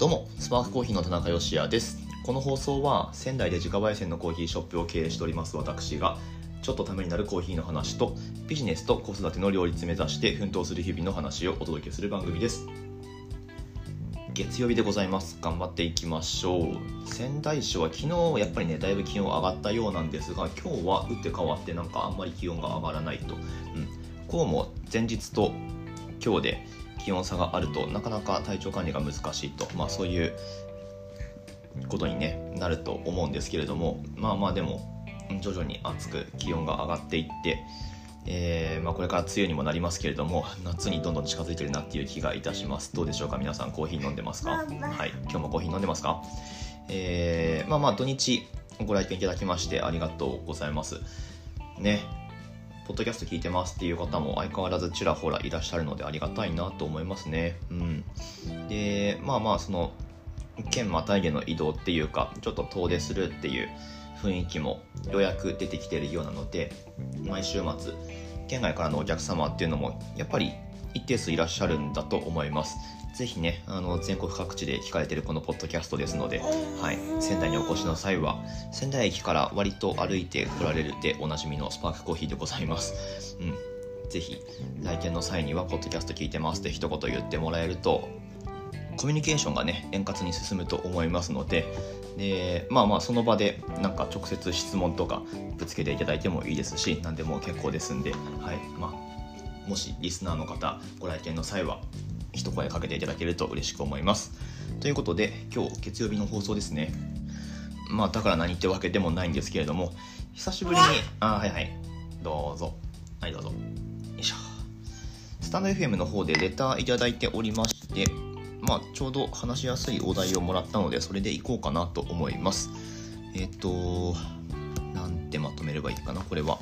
どうもスパークコーヒーの田中芳也です。この放送は仙台で自家焙煎のコーヒーショップを経営しております私がちょっとためになるコーヒーの話とビジネスと子育ての両立目指して奮闘する日々の話をお届けする番組です。月曜日でございます。頑張っていきましょう。仙台市は昨日やっぱりねだいぶ気温上がったようなんですが今日は打って変わってなんかあんまり気温が上がらないと、うん、こうも前日と今日で気温差があるとなかなか体調管理が難しいと、まあ、そういうことに、ね、なると思うんですけれどもまあまあでも徐々に暑く気温が上がっていって、えーまあ、これから梅雨にもなりますけれども夏にどんどん近づいてるなっていう気がいたします。どうでしょうか？皆さんコーヒー飲んでますか？はい。今日もコーヒー飲んでますか？えー、まあまあ土日ご来店いただきましてありがとうございます。ねポッドキャスト聞いてますっていう方も相変わらずちらほらいらっしゃるのでありがたいなと思いますね。うん。で、まあまあ、その、県またいでの移動っていうか、ちょっと遠出するっていう雰囲気もようやく出てきてるようなので、毎週末、県外からのお客様っていうのも、やっぱり一定数いらっしゃるんだと思います。ぜひね、あの、全国各地で聞かれてるこのポッドキャストですので、はい、仙台にお越しの際は、仙台駅から割と歩いて来られるでおなじみのスパークコーヒーでございます。うん。ぜひ、来店の際には、ポッドキャスト聞いてますって一言言ってもらえると、コミュニケーションがね、円滑に進むと思いますので、で、まあまあ、その場で、なんか直接質問とかぶつけていただいてもいいですし、何でも結構ですんで、はい、まあ、もしリスナーの方ご来店の際は一声かけていただけると嬉しく思います。ということで、今日月曜日の放送ですね。まあ、だから何ってわけでもないんですけれども、久しぶりに、あ、はいはい、どうぞ。はい、どうぞ。よいしょ。スタンド FM の方でレターいただいておりまして、まあ、ちょうど話しやすいお題をもらったので、それでいこうかなと思います。えっ、ー、と、なんてまとめればいいかな、これは。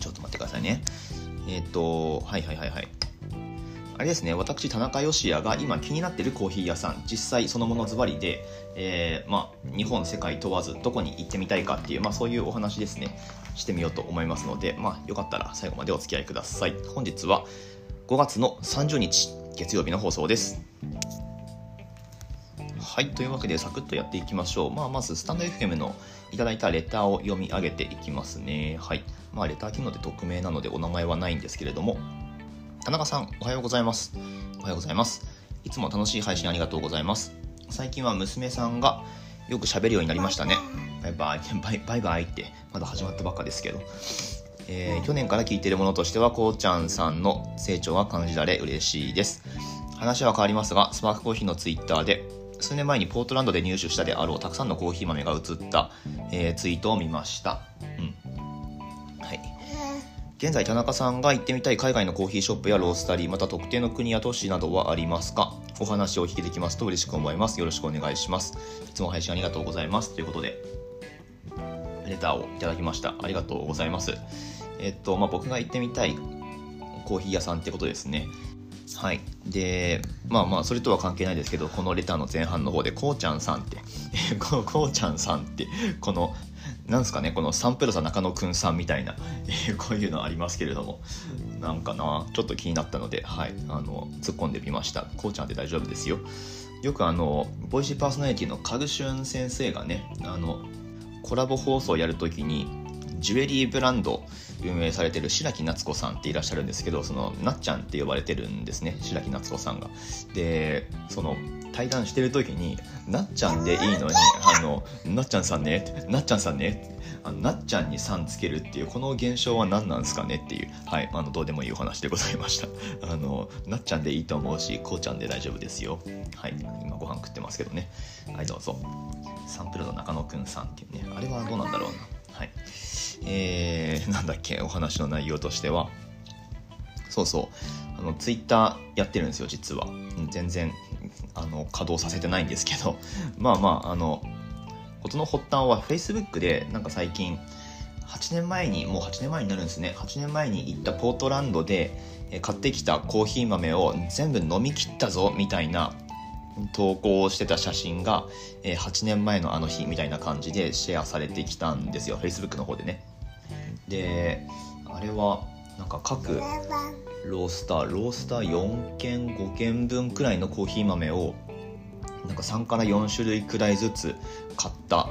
ちょっと待ってくださいね。えっ、ー、と、はいはいはいはい。あれですね、私、田中義也が今気になってるコーヒー屋さん、実際そのものズバリで、えー、まあ、日本、世界問わず、どこに行ってみたいかっていう、まあ、そういうお話ですね、してみようと思いますので、まあ、よかったら最後までお付き合いください。本日は5月の30日、月曜日の放送です。はい、というわけで、サクッとやっていきましょう。まあ、まず、スタンド FM のいただいたレターを読み上げていきますね。はい。まあ、レター機能で匿名なのでお名前はないんですけれども、田中さん、おはようございます。おはようございます。いつも楽しい配信ありがとうございます。最近は娘さんがよく喋るようになりましたね。バイバイ、バイバイバイって、まだ始まったばっかですけど。えー、去年から聞いているものとしては、こうちゃんさんの成長が感じられ嬉しいです。話は変わりますが、スパークコーヒーのツイッターで、数年前にポートランドで入手したであろうたくさんのコーヒー豆が映った、えー、ツイートを見ました。現在田中さんが行ってみたい海外のコーヒーショップやロースタリーまた特定の国や都市などはありますか？お話をお聞きできますと嬉しく思います。よろしくお願いします。いつも配信ありがとうございます。ということでレターをいただきました。ありがとうございます。えっとまあ僕が行ってみたいコーヒー屋さんってことですね。はい。で、まあまあ、それとは関係ないですけど、このレターの前半の方で、こうちゃんさんって、こうちゃんさんって、このなんすかねこのサンプルザ中野くんさんみたいな、え、こういうのありますけれども。なんかなちょっと気になったのではいあの突っ込んでみました。こうちゃんで大丈夫ですよ。よくあのボイシーパーソナリティのカグシュン先生がねあのコラボ放送やるときにジュエリーブランド運営されてる白木夏子さんっていらっしゃるんですけどそのなっちゃんって呼ばれてるんですね白木夏子さんが。でその対談してる時になっちゃんでいいのにあのなっちゃんさんねなっちゃんさんねあのなっちゃんにさんつけるっていうこの現象は何なんですかねっていうはいあのどうでもいいお話でございました。あのなっちゃんでいいと思うしこうちゃんで大丈夫ですよ。はい。今ご飯食ってますけどね。はいどうぞ。サンプルの中野くんさんっていうねあれはどうなんだろうな。はい。えー、なんだっけお話の内容としては。そうそう。あのツイッターやってるんですよ実は。全然あの稼働させてないんですけど まあまああの事の発端は Facebook でなんか最近8年前にもう8年前になるんですね。8年前に行ったポートランドで買ってきたコーヒー豆を全部飲み切ったぞみたいな投稿をしてた写真が8年前のあの日みたいな感じでシェアされてきたんですよ。Facebook の方でね。であれはなんか各ロースターロースター4軒5軒分くらいのコーヒー豆をなんか3から4種類くらいずつ買った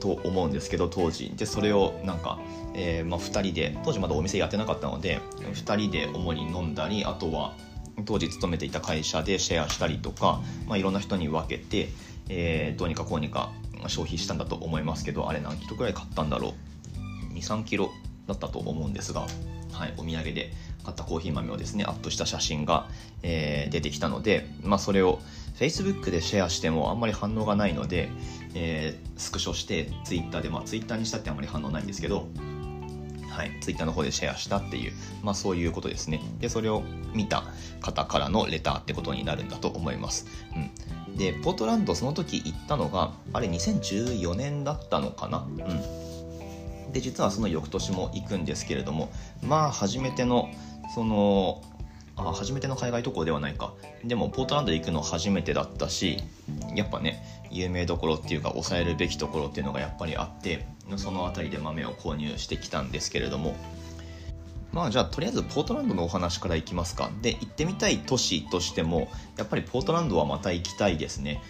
と思うんですけど当時。でそれをなんか、えー、まあ、2人で当時まだお店やってなかったので2人で主に飲んだりあとは当時勤めていた会社でシェアしたりとか、まあ、いろんな人に分けて、えー、どうにかこうにか消費したんだと思いますけどあれ何キロくらい買ったんだろう。23キロだったと思うんですが、はい、お土産で買ったコーヒー豆をですねアップした写真が、えー、出てきたので、まあ、それを Facebook でシェアしてもあんまり反応がないので、えー、スクショして Twitter で、まあ、Twitter にしたってあんまり反応ないんですけどはい、ツイッターの方でシェアしたっていう、まあ、そういうことですね。で、それを見た方からのレターってことになるんだと思います。うん、で、ポートランド、その時行ったのが、あれ2014年だったのかな？うん、で、実はその翌年も行くんですけれども、まあ、初めての、その、あ初めての海外渡航ではないか。でもポートランド行くの初めてだったしやっぱね有名どころっていうか抑えるべきところっていうのがやっぱりあってその辺りで豆を購入してきたんですけれども。まあじゃあとりあえずポートランドのお話からいきますか。で行ってみたい都市としてもやっぱりポートランドはまた行きたいですね。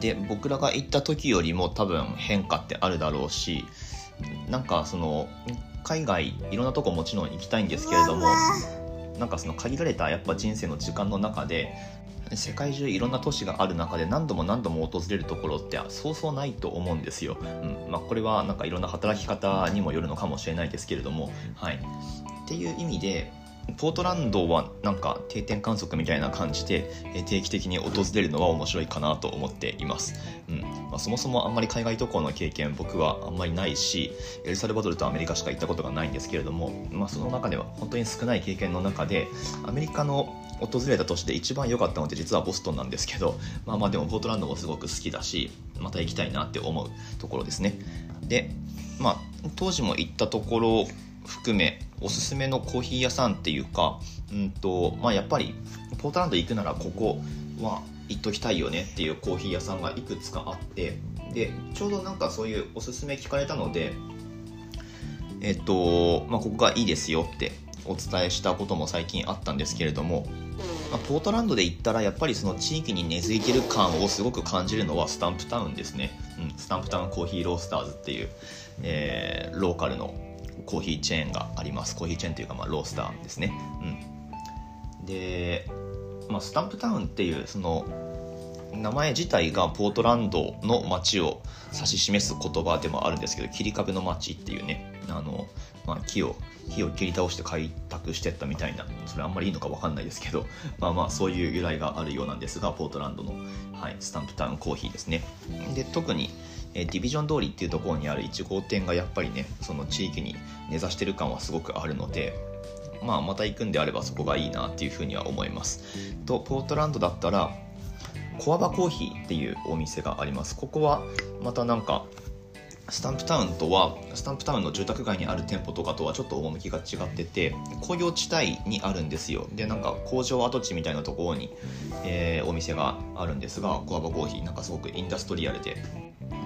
で僕らが行った時よりも多分変化ってあるだろうしなんかその海外いろんなとこもちろん行きたいんですけれどもなんかその限られたやっぱ人生の時間の中で世界中いろんな都市がある中で何度も何度も訪れるところってそうそうないと思うんですよ。うん。まあ、これはなんかいろんな働き方にもよるのかもしれないですけれども、はい、っていう意味でポートランドはなんか定点観測みたいな感じで定期的に訪れるのは面白いかなと思っています、うん。まあ、そもそもあんまり海外渡航の経験僕はあんまりないしエルサルバドルとアメリカしか行ったことがないんですけれども、まあ、その中では本当に少ない経験の中でアメリカの訪れたとして一番良かったのって実はボストンなんですけどまあまあでもポートランドもすごく好きだしまた行きたいなって思うところですねでまあ当時も行ったところ含めおすすめのコーヒー屋さんっていうか、うんとまあ、やっぱりポートランド行くならここは行っときたいよねっていうコーヒー屋さんがいくつかあってでちょうどなんかそういうおすすめ聞かれたのでえっと、まあ、ここがいいですよってお伝えしたことも最近あったんですけれども、まあ、ポートランドで行ったらやっぱりその地域に根付いてる感をすごく感じるのはスタンプタウンですね、うん、スタンプタウンコーヒーロースターズっていう、えー、ローカルのコーヒーチェーンがあります。コーヒーチェーンというかまあロースターですね、うん、で、まあ、スタンプタウンっていうその名前自体がポートランドの街を指し示す言葉でもあるんですけど切り株の街っていうねあの、まあ、木を木を切り倒して開拓してったみたいなそれあんまりいいのか分かんないですけど まあまあそういう由来があるようなんですがポートランドの、はい、スタンプタウンコーヒーですね。で特にえディビジョン通りっていうところにある1号店がやっぱりねその地域に根ざしてる感はすごくあるのでまあまた行くんであればそこがいいなっていうふうには思います。とポートランドだったらコアバコーヒーっていうお店があります。ここはまたなんかスタンプタウンとはスタンプタウンの住宅街にある店舗とかとはちょっと趣が違ってて工業地帯にあるんですよ。でなんか工場跡地みたいなところに、えー、お店があるんですがコアバコーヒー。なんかすごくインダストリアルで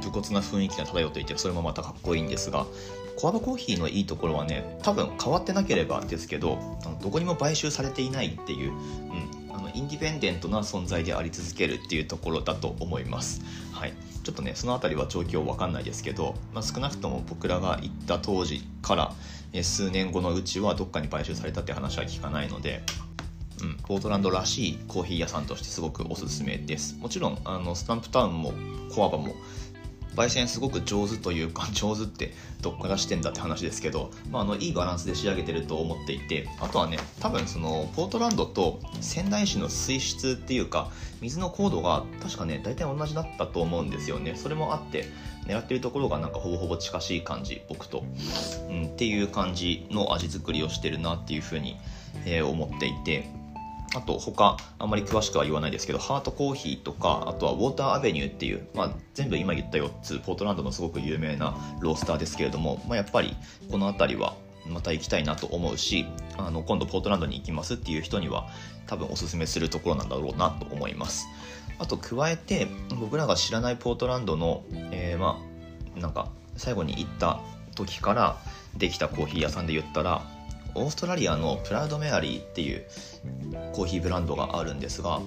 武骨な雰囲気が漂っていてそれもまたかっこいいんですがコアバコーヒーのいいところはね多分変わってなければですけどどこにも買収されていないっていう、うん、あのインディペンデントな存在であり続けるっていうところだと思います。はいちょっとねその辺りは状況わかんないですけど、まあ、少なくとも僕らが行った当時から数年後のうちはどっかに買収されたって話は聞かないのでうん、ポートランドらしいコーヒー屋さんとしてすごくおすすめですもちろんあのスタンプタウンもコアバも焙煎すごく上手というか 上手ってどっからしてんだって話ですけど、まあ、あのいいバランスで仕上げてると思っていてあとはね多分そのポートランドと仙台市の水質っていうか水の高度が確かね大体同じだったと思うんですよね。それもあって狙ってるところがなんかほぼほぼ近しい感じ僕と、うん、っていう感じの味作りをしてるなっていうふうに、えー、思っていて。あと他あんまり詳しくは言わないですけどハートコーヒーとかあとはウォーターアベニューっていう、まあ、全部今言った4つポートランドのすごく有名なロースターですけれども、まあ、やっぱりこの辺りはまた行きたいなと思うしあの今度ポートランドに行きますっていう人には多分おすすめするところなんだろうなと思います。あと加えて僕らが知らないポートランドの、えー、まあなんか最後に行った時からできたコーヒー屋さんで言ったらオーストラリアのプラウドメアリーっていうコーヒーブランドがあるんですが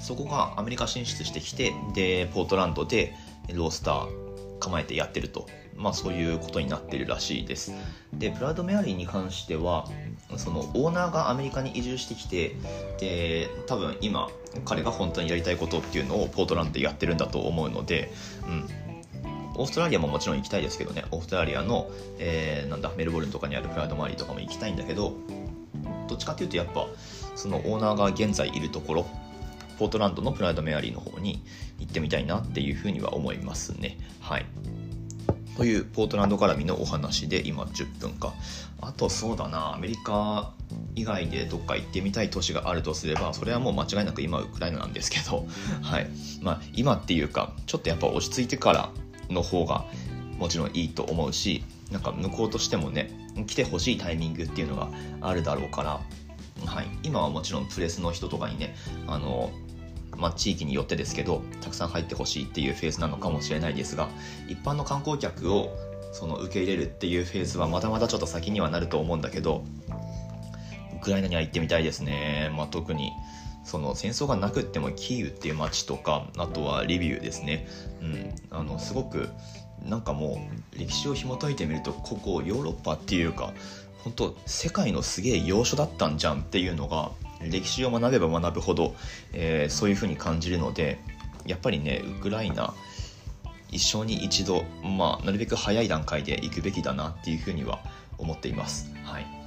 そこがアメリカ進出してきてでポートランドでロースター構えてやってると。まあそういうことになってるらしいです。でプラウド・メアリーに関してはそのオーナーがアメリカに移住してきてで多分今彼が本当にやりたいことっていうのをポートランドでやってるんだと思うので、うん、オーストラリアももちろん行きたいですけどね。オーストラリアの、えー、なんだメルボルンとかにあるプラウド・マリーとかも行きたいんだけどどっちかっていうとやっぱそのオーナーが現在いるところポートランドのプライドメアリーの方に行ってみたいなっていうふうには思いますね。はい。というポートランド絡みのお話で今10分か。あとそうだなアメリカ以外でどっか行ってみたい都市があるとすればそれはもう間違いなく今ウクライナなんですけど、はい。まあ、今っていうかちょっとやっぱ落ち着いてからの方がもちろんいいと思うしなんか向こうとしてもね来てほしいタイミングっていうのがあるだろうから、はい、今はもちろんプレスの人とかにねあのまあ、地域によってですけどたくさん入ってほしいっていうフェーズなのかもしれないですが一般の観光客をその受け入れるっていうフェーズはまだまだちょっと先にはなると思うんだけどウクライナには行ってみたいですね、まあ、特にその戦争がなくってもキーウっていう街とかあとはリビウですね、うん、あのすごくなんかもう歴史を紐解いてみるとここヨーロッパっていうか本当世界のすげえ要所だったんじゃんっていうのが歴史を学べば学ぶほど、えー、そういうふうに感じるのでやっぱりねウクライナ一生に一度、まあ、なるべく早い段階で行くべきだなっていうふうには思っています。はい。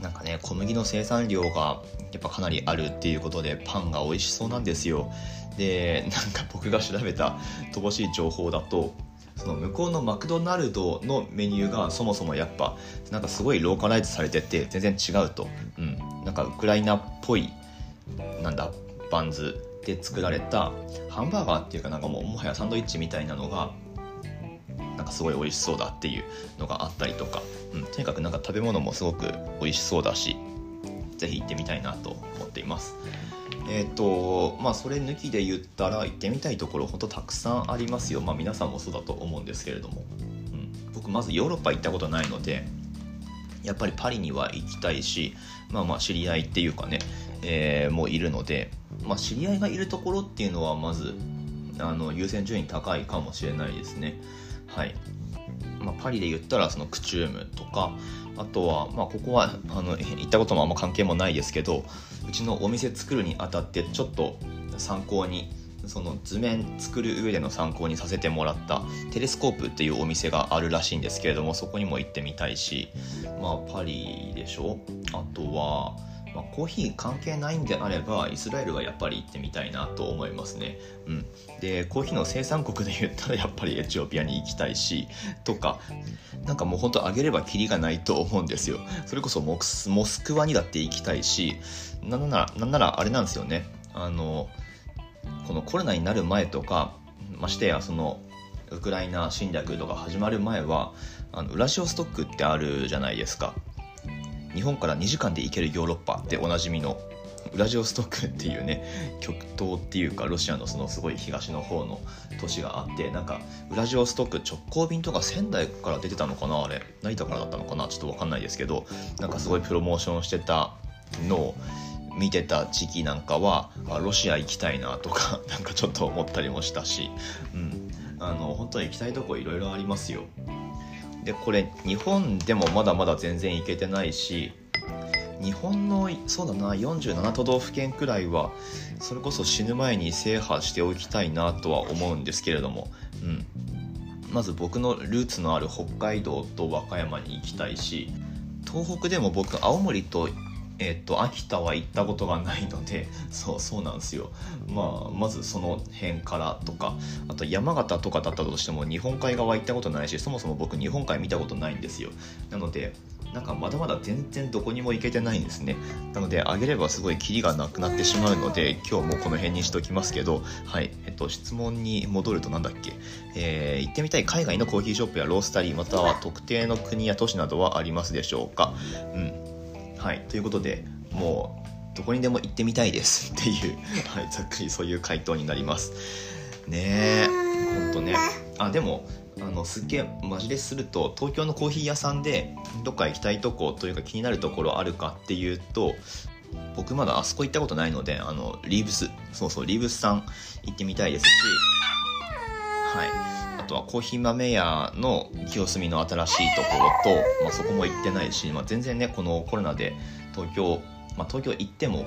なんかね小麦の生産量がやっぱかなりあるっていうことでパンが美味しそうなんですよ。でなんか僕が調べた乏しい情報だとその向こうのマクドナルドのメニューがそもそもやっぱなんかすごいローカライズされてて全然違うと、うん、なんかウクライナっぽいなんだバンズで作られたハンバーガーっていうかなんかもうもはやサンドイッチみたいなのがかすごい美味しそうだっていうのがあったりとか、うん、とにかくなんか食べ物もすごく美味しそうだし是非行ってみたいなと思っています。えっ、ー、とまあそれ抜きで言ったら行ってみたいところ本当たくさんありますよ。まあ皆さんもそうだと思うんですけれども、うん、僕まずヨーロッパ行ったことないのでやっぱりパリには行きたいしまあまあ知り合いっていうかね、えー、もういるので、まあ、知り合いがいるところっていうのはまずあの優先順位高いかもしれないですね。はい。まあ、パリで言ったらそのクチュームとかあとは、まあ、ここはあの 行ったこともあんま関係もないですけどうちのお店作るにあたってちょっと参考にその図面作る上での参考にさせてもらったテレスコープっていうお店があるらしいんですけれどもそこにも行ってみたいしまあパリでしょ？あとはまあ、コーヒー関係ないんであればイスラエルはやっぱり行ってみたいなと思いますね、うん、でコーヒーの生産国で言ったらやっぱりエチオピアに行きたいしとかなんかもうほんとあげればキリがないと思うんですよ。それこそモスクワにだって行きたいしなんならなんならあれなんですよね。あのこのコロナになる前とかましてやそのウクライナ侵略とか始まる前はあのウラジオストックってあるじゃないですか。日本から2時間で行けるヨーロッパでおなじみのウラジオストクっていうね 極東っていうかロシアのそのすごい東の方の都市があってなんかウラジオストク直行便とか仙台から出てたのかなあれ成田からだったのかなちょっと分かんないですけどなんかすごいプロモーションしてたのを見てた時期なんかはロシア行きたいなとか なんかちょっと思ったりもしたし、うん、あの本当に行きたいとこいろいろありますよ。でこれ日本でもまだまだ全然行けてないし日本のそうだな47都道府県くらいはそれこそ死ぬ前に制覇しておきたいなとは思うんですけれども、うん、まず僕のルーツのある北海道と和歌山に行きたいし東北でも僕青森とえっと、秋田は行ったことがないので、そうそうなんですよ。まあ、まずその辺からとか、あと山形とかだったとしても日本海側行ったことないし、そもそも僕日本海見たことないんですよ。なので、なんかまだまだ全然どこにも行けてないんですね。なので、あげればすごいキリがなくなってしまうので、今日もこの辺にしときますけど、はい、えっと、質問に戻るとなんだっけ、えー、行ってみたい海外のコーヒーショップやロースタリー、または特定の国や都市などはありますでしょうか？うん。はい、ということでもうどこにでも行ってみたいです。っていう、はい、ざっくりそういう回答になります。ねえほんとね。あでもあのすっげえマジですると東京のコーヒー屋さんでどっか行きたいとこというか気になるところあるかっていうと僕まだあそこ行ったことないのであのリーブスそうそうリーブスさん行ってみたいですしはい。とはコーヒー豆屋の清澄の新しいところと、まあ、そこも行ってないし、まあ、全然ねこのコロナで東京、まあ、東京行っても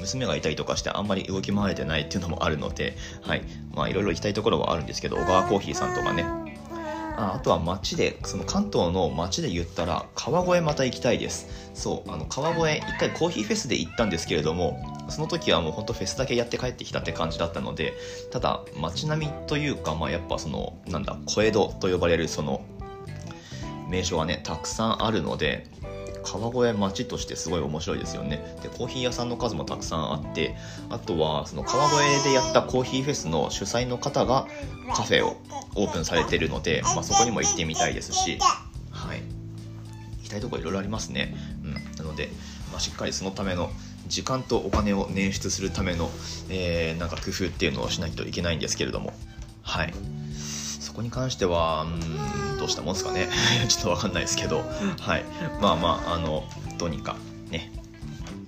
娘がいたりとかしてあんまり動き回れてないっていうのもあるので、はい。まあいろいろ行きたいところはあるんですけど、小川コーヒーさんとかね。ああとは街で、その関東の街で言ったら、川越また行きたいです。そう、あの川越、一回コーヒーフェスで行ったんですけれども、その時はもうほんとフェスだけやって帰ってきたって感じだったので、ただ街並みというか、まあやっぱその、なんだ、小江戸と呼ばれるその、名所がね、たくさんあるので、川越町としてすごい面白いですよね。でコーヒー屋さんの数もたくさんあってあとはその川越でやったコーヒーフェスの主催の方がカフェをオープンされてるので、まあ、そこにも行ってみたいですしはい。行きたいとこいろいろありますね、うん、なので、まあ、しっかりそのための時間とお金を捻出するための、えー、なんか工夫っていうのをしないといけないんですけれども。はい。そこに関してはうんどうしたもんですかね。ちょっと分かんないですけど。はい。まあまああのどうにかね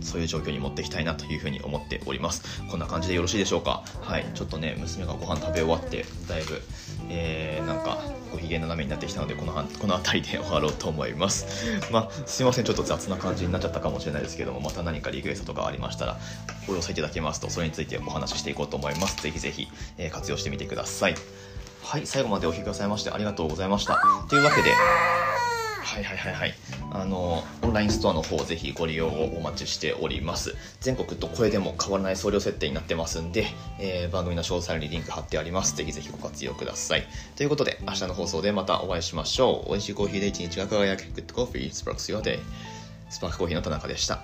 そういう状況に持っていきたいなというふうに思っております。こんな感じでよろしいでしょうか。はい。ちょっとね娘がご飯食べ終わってだいぶえー、なんかご機嫌斜めになってきたのでこのこの辺りで終わろうと思います。まあすいませんちょっと雑な感じになっちゃったかもしれないですけどもまた何かリクエストとかありましたらお寄せいただけますとそれについてお話ししていこうと思います。ぜひぜひ、えー、活用してみてください。はい、最後までお聴きくださいましてありがとうございました。というわけで、はいはいはいはい。あのオンラインストアの方ぜひご利用をお待ちしております。全国と声でも変わらない送料設定になってますんで、えー、番組の詳細にリンク貼ってあります。ぜひぜひご活用ください。ということで明日の放送でまたお会いしましょう。美味しいコーヒーで一日が輝く。グッドコーヒースパー Sparks スパークコーヒーの田中でした。